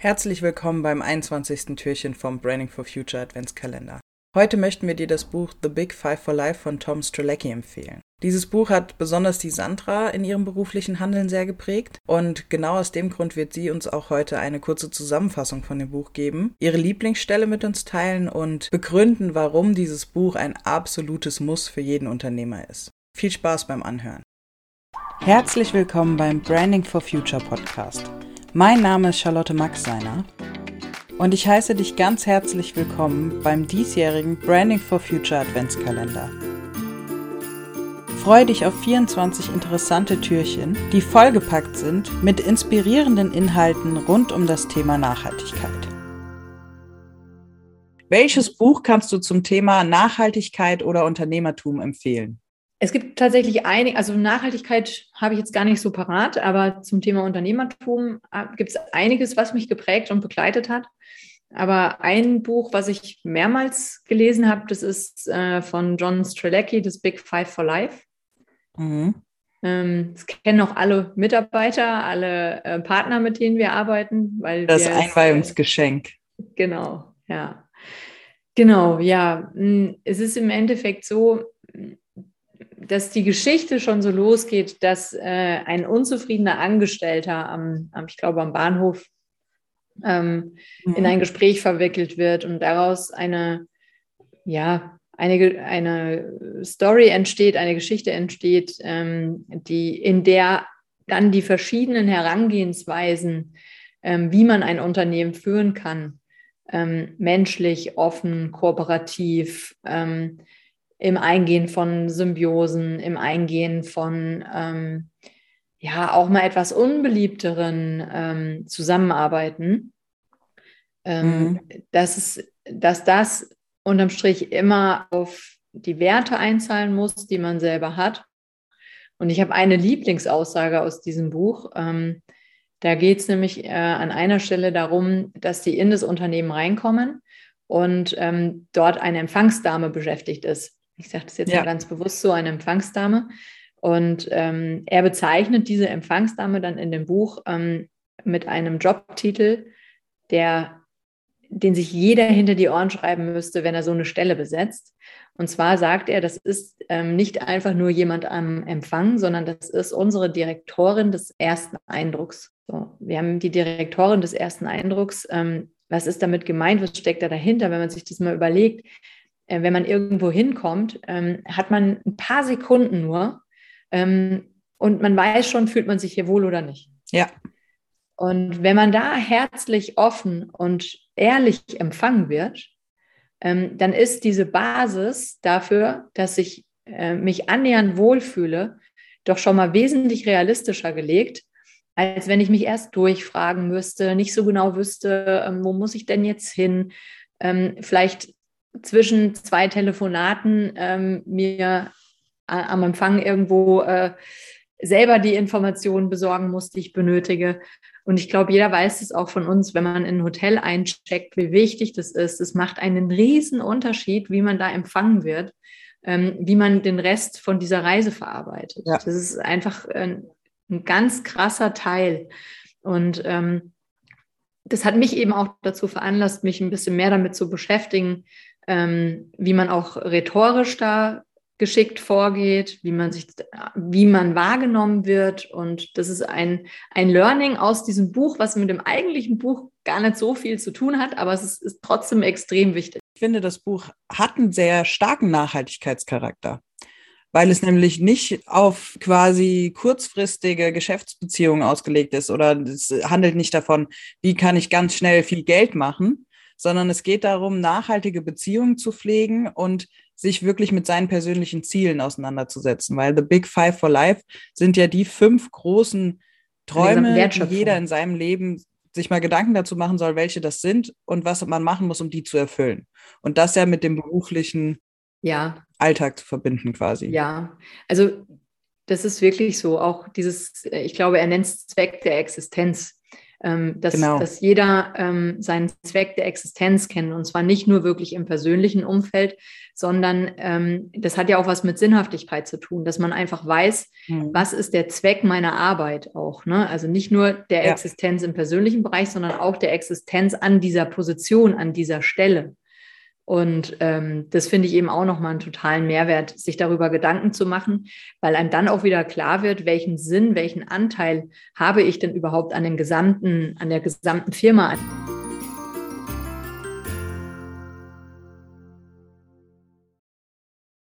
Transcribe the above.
Herzlich willkommen beim 21. Türchen vom Branding for Future Adventskalender. Heute möchten wir dir das Buch The Big Five for Life von Tom Strzelecki empfehlen. Dieses Buch hat besonders die Sandra in ihrem beruflichen Handeln sehr geprägt und genau aus dem Grund wird sie uns auch heute eine kurze Zusammenfassung von dem Buch geben, ihre Lieblingsstelle mit uns teilen und begründen, warum dieses Buch ein absolutes Muss für jeden Unternehmer ist. Viel Spaß beim Anhören. Herzlich willkommen beim Branding for Future Podcast. Mein Name ist Charlotte Maxseiner und ich heiße dich ganz herzlich willkommen beim diesjährigen Branding for Future Adventskalender. Freue dich auf 24 interessante Türchen, die vollgepackt sind mit inspirierenden Inhalten rund um das Thema Nachhaltigkeit. Welches Buch kannst du zum Thema Nachhaltigkeit oder Unternehmertum empfehlen? Es gibt tatsächlich einige, also Nachhaltigkeit habe ich jetzt gar nicht so parat, aber zum Thema Unternehmertum äh, gibt es einiges, was mich geprägt und begleitet hat. Aber ein Buch, was ich mehrmals gelesen habe, das ist äh, von John Strelecki, das Big Five for Life. Mhm. Ähm, das kennen auch alle Mitarbeiter, alle äh, Partner, mit denen wir arbeiten. Weil das Einweihungsgeschenk. genau, ja. Genau, ja. Hm, es ist im Endeffekt so, dass die Geschichte schon so losgeht, dass äh, ein unzufriedener Angestellter am, am, ich glaube, am Bahnhof ähm, mhm. in ein Gespräch verwickelt wird und daraus eine, ja, eine, eine Story entsteht, eine Geschichte entsteht, ähm, die, in der dann die verschiedenen Herangehensweisen, ähm, wie man ein Unternehmen führen kann, ähm, menschlich, offen, kooperativ, ähm, im Eingehen von Symbiosen, im Eingehen von ähm, ja auch mal etwas unbeliebteren ähm, Zusammenarbeiten, ähm, mhm. dass, es, dass das unterm Strich immer auf die Werte einzahlen muss, die man selber hat. Und ich habe eine Lieblingsaussage aus diesem Buch. Ähm, da geht es nämlich äh, an einer Stelle darum, dass die in das Unternehmen reinkommen und ähm, dort eine Empfangsdame beschäftigt ist. Ich sage das jetzt ja. ganz bewusst so, eine Empfangsdame. Und ähm, er bezeichnet diese Empfangsdame dann in dem Buch ähm, mit einem Jobtitel, der, den sich jeder hinter die Ohren schreiben müsste, wenn er so eine Stelle besetzt. Und zwar sagt er, das ist ähm, nicht einfach nur jemand am Empfang, sondern das ist unsere Direktorin des ersten Eindrucks. So, wir haben die Direktorin des ersten Eindrucks. Ähm, was ist damit gemeint? Was steckt da dahinter, wenn man sich das mal überlegt? Äh, wenn man irgendwo hinkommt, ähm, hat man ein paar Sekunden nur ähm, und man weiß schon, fühlt man sich hier wohl oder nicht. Ja. Und wenn man da herzlich, offen und ehrlich empfangen wird, ähm, dann ist diese Basis dafür, dass ich äh, mich annähernd wohlfühle, doch schon mal wesentlich realistischer gelegt, als wenn ich mich erst durchfragen müsste, nicht so genau wüsste, ähm, wo muss ich denn jetzt hin, ähm, vielleicht zwischen zwei Telefonaten ähm, mir am Empfang irgendwo äh, selber die Informationen besorgen muss, die ich benötige. Und ich glaube, jeder weiß es auch von uns, wenn man in ein Hotel eincheckt, wie wichtig das ist. Es macht einen riesen Unterschied, wie man da empfangen wird, ähm, wie man den Rest von dieser Reise verarbeitet. Ja. Das ist einfach ein, ein ganz krasser Teil. Und ähm, das hat mich eben auch dazu veranlasst, mich ein bisschen mehr damit zu beschäftigen, ähm, wie man auch rhetorisch da geschickt vorgeht, wie man sich, wie man wahrgenommen wird. Und das ist ein, ein Learning aus diesem Buch, was mit dem eigentlichen Buch gar nicht so viel zu tun hat, aber es ist, ist trotzdem extrem wichtig. Ich finde, das Buch hat einen sehr starken Nachhaltigkeitscharakter weil es nämlich nicht auf quasi kurzfristige Geschäftsbeziehungen ausgelegt ist oder es handelt nicht davon, wie kann ich ganz schnell viel Geld machen, sondern es geht darum, nachhaltige Beziehungen zu pflegen und sich wirklich mit seinen persönlichen Zielen auseinanderzusetzen, weil The Big Five for Life sind ja die fünf großen Träume, die jeder in seinem Leben sich mal Gedanken dazu machen soll, welche das sind und was man machen muss, um die zu erfüllen. Und das ja mit dem beruflichen ja. Alltag zu verbinden quasi. Ja, also das ist wirklich so. Auch dieses, ich glaube, er nennt es Zweck der Existenz. Ähm, dass, genau. dass jeder ähm, seinen Zweck der Existenz kennt und zwar nicht nur wirklich im persönlichen Umfeld, sondern ähm, das hat ja auch was mit Sinnhaftigkeit zu tun, dass man einfach weiß, mhm. was ist der Zweck meiner Arbeit auch. Ne? Also nicht nur der ja. Existenz im persönlichen Bereich, sondern auch der Existenz an dieser Position, an dieser Stelle. Und ähm, das finde ich eben auch nochmal einen totalen Mehrwert, sich darüber Gedanken zu machen, weil einem dann auch wieder klar wird, welchen Sinn, welchen Anteil habe ich denn überhaupt an dem gesamten, an der gesamten Firma.